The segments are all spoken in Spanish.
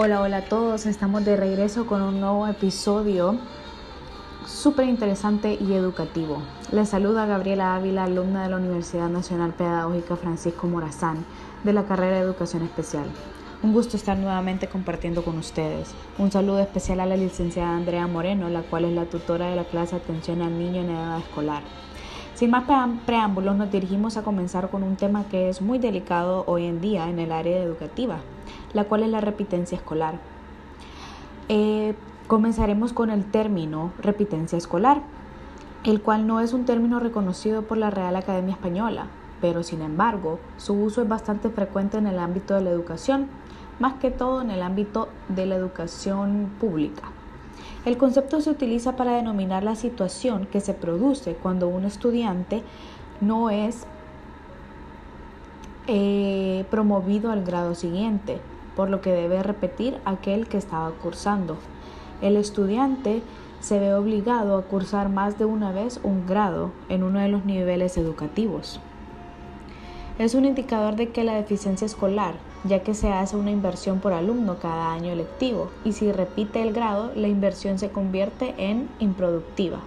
Hola, hola a todos, estamos de regreso con un nuevo episodio súper interesante y educativo. Les saluda Gabriela Ávila, alumna de la Universidad Nacional Pedagógica Francisco Morazán de la carrera de Educación Especial. Un gusto estar nuevamente compartiendo con ustedes. Un saludo especial a la licenciada Andrea Moreno, la cual es la tutora de la clase Atención al Niño en Edad Escolar. Sin más preámbulos, nos dirigimos a comenzar con un tema que es muy delicado hoy en día en el área educativa, la cual es la repitencia escolar. Eh, comenzaremos con el término repitencia escolar, el cual no es un término reconocido por la Real Academia Española, pero sin embargo su uso es bastante frecuente en el ámbito de la educación, más que todo en el ámbito de la educación pública. El concepto se utiliza para denominar la situación que se produce cuando un estudiante no es eh, promovido al grado siguiente, por lo que debe repetir aquel que estaba cursando. El estudiante se ve obligado a cursar más de una vez un grado en uno de los niveles educativos. Es un indicador de que la deficiencia escolar ya que se hace una inversión por alumno cada año lectivo y si repite el grado, la inversión se convierte en improductiva.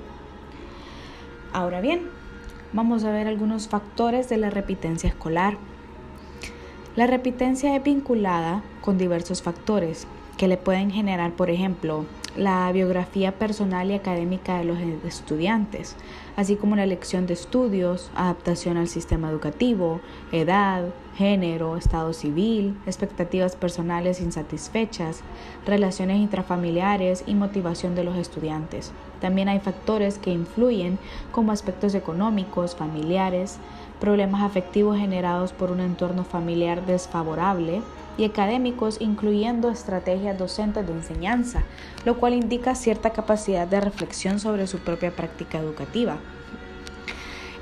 Ahora bien, vamos a ver algunos factores de la repitencia escolar. La repitencia es vinculada con diversos factores que le pueden generar, por ejemplo, la biografía personal y académica de los estudiantes, así como la elección de estudios, adaptación al sistema educativo, edad, género, estado civil, expectativas personales insatisfechas, relaciones intrafamiliares y motivación de los estudiantes. También hay factores que influyen como aspectos económicos, familiares, problemas afectivos generados por un entorno familiar desfavorable, y académicos, incluyendo estrategias docentes de enseñanza, lo cual indica cierta capacidad de reflexión sobre su propia práctica educativa.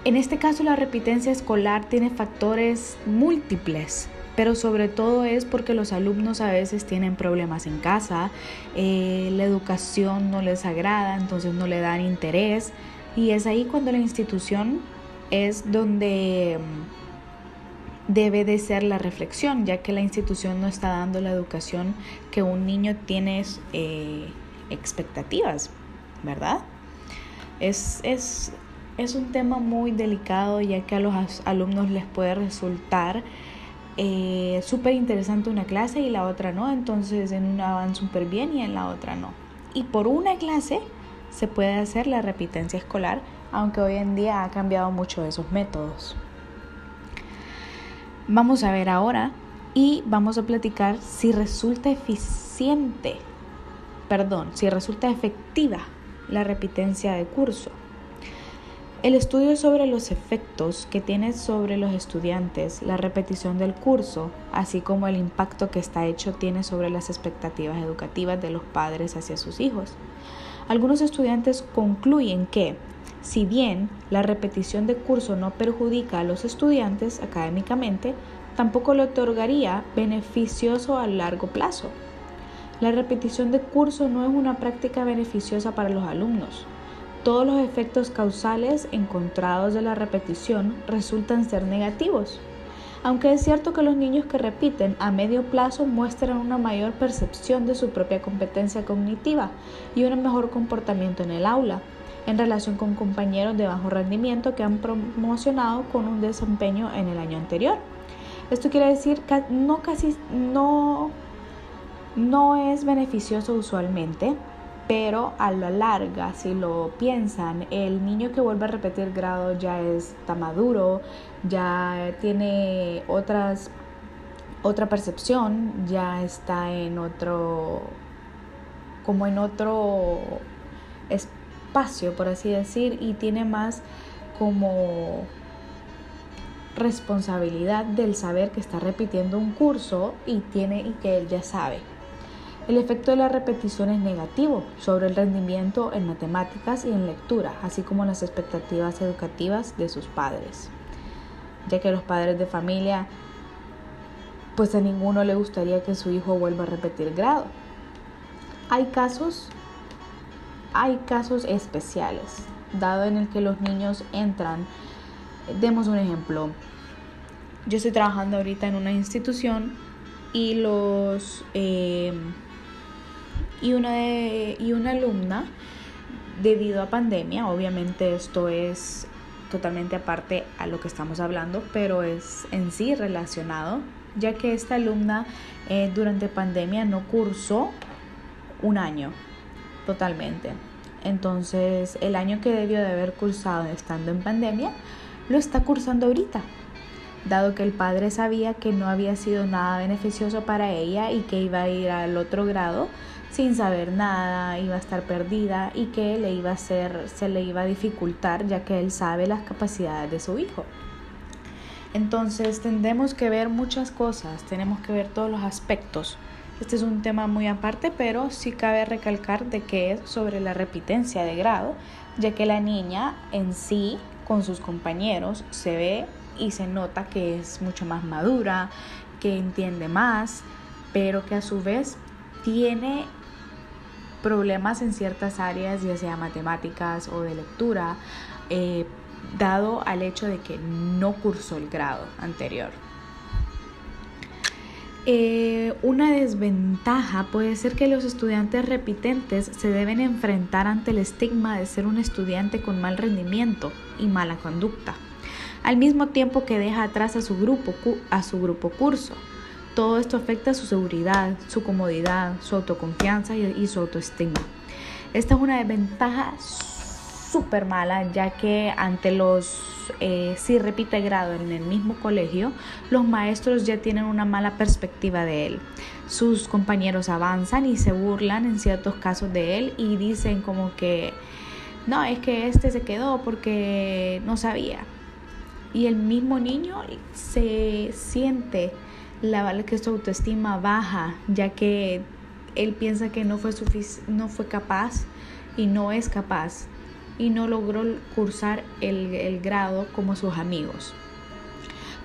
En este caso, la repitencia escolar tiene factores múltiples, pero sobre todo es porque los alumnos a veces tienen problemas en casa, eh, la educación no les agrada, entonces no le dan interés, y es ahí cuando la institución es donde debe de ser la reflexión, ya que la institución no está dando la educación que un niño tiene eh, expectativas, ¿verdad? Es, es, es, un tema muy delicado, ya que a los alumnos les puede resultar eh, súper interesante una clase y la otra no, entonces en una van súper bien y en la otra no. Y por una clase se puede hacer la repitencia escolar, aunque hoy en día ha cambiado mucho esos métodos. Vamos a ver ahora y vamos a platicar si resulta eficiente, perdón, si resulta efectiva la repitencia de curso. El estudio sobre los efectos que tiene sobre los estudiantes la repetición del curso, así como el impacto que está hecho tiene sobre las expectativas educativas de los padres hacia sus hijos. Algunos estudiantes concluyen que si bien la repetición de curso no perjudica a los estudiantes académicamente, tampoco le otorgaría beneficioso a largo plazo. La repetición de curso no es una práctica beneficiosa para los alumnos. Todos los efectos causales encontrados de la repetición resultan ser negativos. Aunque es cierto que los niños que repiten a medio plazo muestran una mayor percepción de su propia competencia cognitiva y un mejor comportamiento en el aula, en relación con compañeros de bajo rendimiento que han promocionado con un desempeño en el año anterior. Esto quiere decir que no casi no, no es beneficioso usualmente, pero a la larga, si lo piensan, el niño que vuelve a repetir grado ya está maduro, ya tiene otras otra percepción, ya está en otro como en otro por así decir, y tiene más como responsabilidad del saber que está repitiendo un curso y tiene y que él ya sabe. El efecto de la repetición es negativo sobre el rendimiento en matemáticas y en lectura, así como las expectativas educativas de sus padres, ya que los padres de familia pues a ninguno le gustaría que su hijo vuelva a repetir grado. Hay casos hay casos especiales, dado en el que los niños entran. Demos un ejemplo. Yo estoy trabajando ahorita en una institución y los eh, y una y una alumna debido a pandemia obviamente esto es totalmente aparte a lo que estamos hablando pero es en sí relacionado ya que esta alumna eh, durante pandemia no cursó un año totalmente entonces el año que debió de haber cursado estando en pandemia lo está cursando ahorita dado que el padre sabía que no había sido nada beneficioso para ella y que iba a ir al otro grado sin saber nada, iba a estar perdida y que le iba a hacer, se le iba a dificultar ya que él sabe las capacidades de su hijo. Entonces tendremos que ver muchas cosas, tenemos que ver todos los aspectos. Este es un tema muy aparte, pero sí cabe recalcar de que es sobre la repitencia de grado, ya que la niña en sí, con sus compañeros, se ve y se nota que es mucho más madura, que entiende más, pero que a su vez tiene problemas en ciertas áreas, ya sea matemáticas o de lectura, eh, dado al hecho de que no cursó el grado anterior. Eh, una desventaja puede ser que los estudiantes repitentes se deben enfrentar ante el estigma de ser un estudiante con mal rendimiento y mala conducta al mismo tiempo que deja atrás a su grupo, a su grupo curso. Todo esto afecta su seguridad, su comodidad, su autoconfianza y, su autoestima. Esta es una desventaja súper mala, ya que ante los, eh, si repite grado en el mismo colegio, los maestros ya tienen una mala perspectiva de él. Sus compañeros avanzan y se burlan en ciertos casos de él y dicen como que, no, es que este se quedó porque no sabía y el mismo niño se siente la que su autoestima baja ya que él piensa que no fue no fue capaz y no es capaz y no logró cursar el, grado como sus amigos.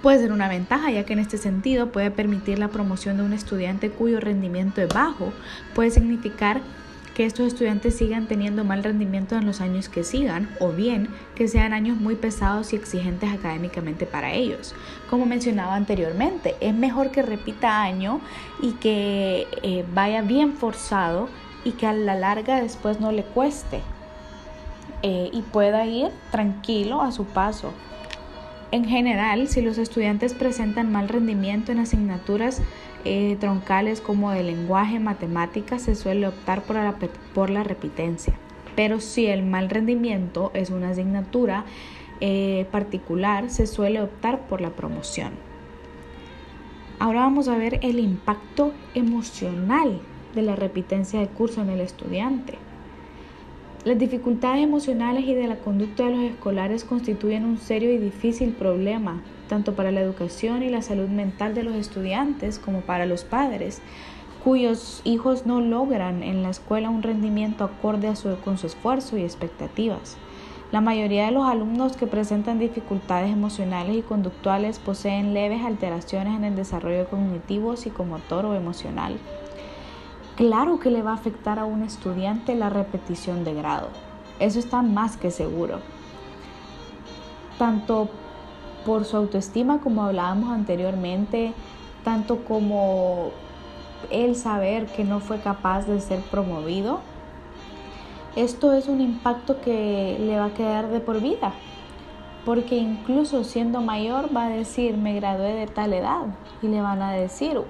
Puede ser una ventaja ya que en este sentido puede permitir la promoción de un estudiante cuyo rendimiento es bajo, puede significar que estos estudiantes sigan teniendo mal rendimiento en los años que sigan o bien que sean años muy pesados y exigentes académicamente para ellos. Como mencionaba anteriormente, es mejor que repita año y que eh, vaya bien forzado y que a la larga después no le cueste eh, y pueda ir tranquilo a su paso. En general, si los estudiantes presentan mal rendimiento en asignaturas eh, troncales como de lenguaje, matemáticas, se suele optar por la, por la repitencia. Pero si el mal rendimiento es una asignatura eh, particular, se suele optar por la promoción. Ahora vamos a ver el impacto emocional de la repitencia de curso en el estudiante. Las dificultades emocionales y de la conducta de los escolares constituyen un serio y difícil problema tanto para la educación y la salud mental de los estudiantes como para los padres, cuyos hijos no logran en la escuela un rendimiento acorde a su, con su esfuerzo y expectativas. La mayoría de los alumnos que presentan dificultades emocionales y conductuales poseen leves alteraciones en el desarrollo cognitivo, psicomotor o emocional. Claro que le va a afectar a un estudiante la repetición de grado. Eso está más que seguro. Tanto por su autoestima, como hablábamos anteriormente, tanto como el saber que no fue capaz de ser promovido, esto es un impacto que le va a quedar de por vida, porque incluso siendo mayor va a decir, me gradué de tal edad, y le van a decir,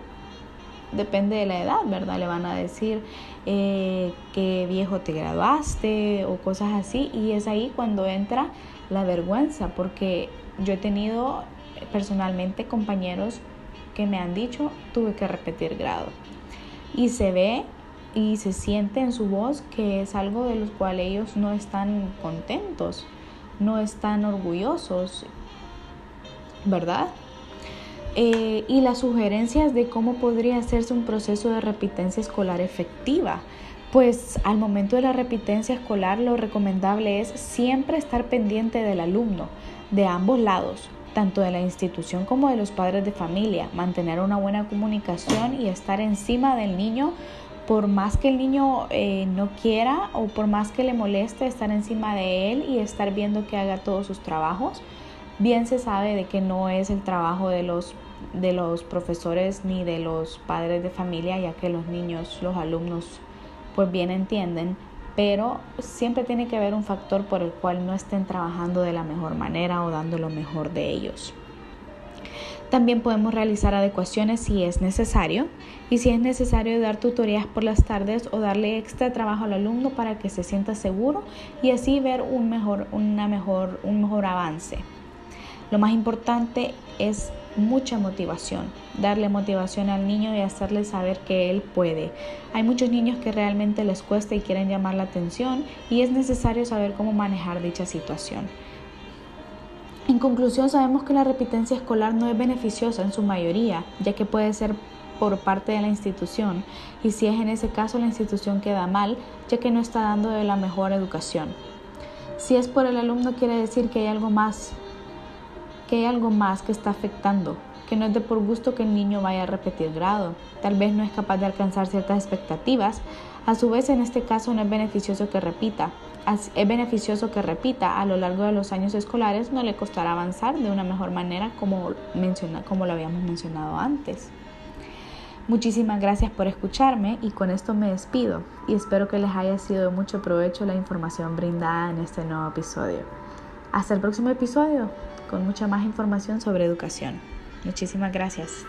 depende de la edad, ¿verdad? Le van a decir eh, que viejo te graduaste o cosas así, y es ahí cuando entra la vergüenza, porque yo he tenido personalmente compañeros que me han dicho tuve que repetir grado. Y se ve y se siente en su voz que es algo de lo cual ellos no están contentos, no están orgullosos, ¿verdad? Eh, y las sugerencias de cómo podría hacerse un proceso de repitencia escolar efectiva. Pues al momento de la repitencia escolar lo recomendable es siempre estar pendiente del alumno, de ambos lados, tanto de la institución como de los padres de familia, mantener una buena comunicación y estar encima del niño por más que el niño eh, no quiera o por más que le moleste estar encima de él y estar viendo que haga todos sus trabajos, bien se sabe de que no es el trabajo de los de los profesores ni de los padres de familia, ya que los niños, los alumnos, pues bien entienden, pero siempre tiene que haber un factor por el cual no estén trabajando de la mejor manera o dando lo mejor de ellos. También podemos realizar adecuaciones si es necesario y si es necesario dar tutorías por las tardes o darle extra trabajo al alumno para que se sienta seguro y así ver un mejor, una mejor, un mejor avance. Lo más importante es mucha motivación, darle motivación al niño y hacerle saber que él puede. Hay muchos niños que realmente les cuesta y quieren llamar la atención y es necesario saber cómo manejar dicha situación. En conclusión, sabemos que la repitencia escolar no es beneficiosa en su mayoría, ya que puede ser por parte de la institución y si es en ese caso la institución queda mal, ya que no está dando de la mejor educación. Si es por el alumno quiere decir que hay algo más que hay algo más que está afectando, que no es de por gusto que el niño vaya a repetir grado, tal vez no es capaz de alcanzar ciertas expectativas, a su vez en este caso no es beneficioso que repita, es beneficioso que repita a lo largo de los años escolares, no le costará avanzar de una mejor manera como, menciona, como lo habíamos mencionado antes. Muchísimas gracias por escucharme y con esto me despido y espero que les haya sido de mucho provecho la información brindada en este nuevo episodio. Hasta el próximo episodio con mucha más información sobre educación. Muchísimas gracias.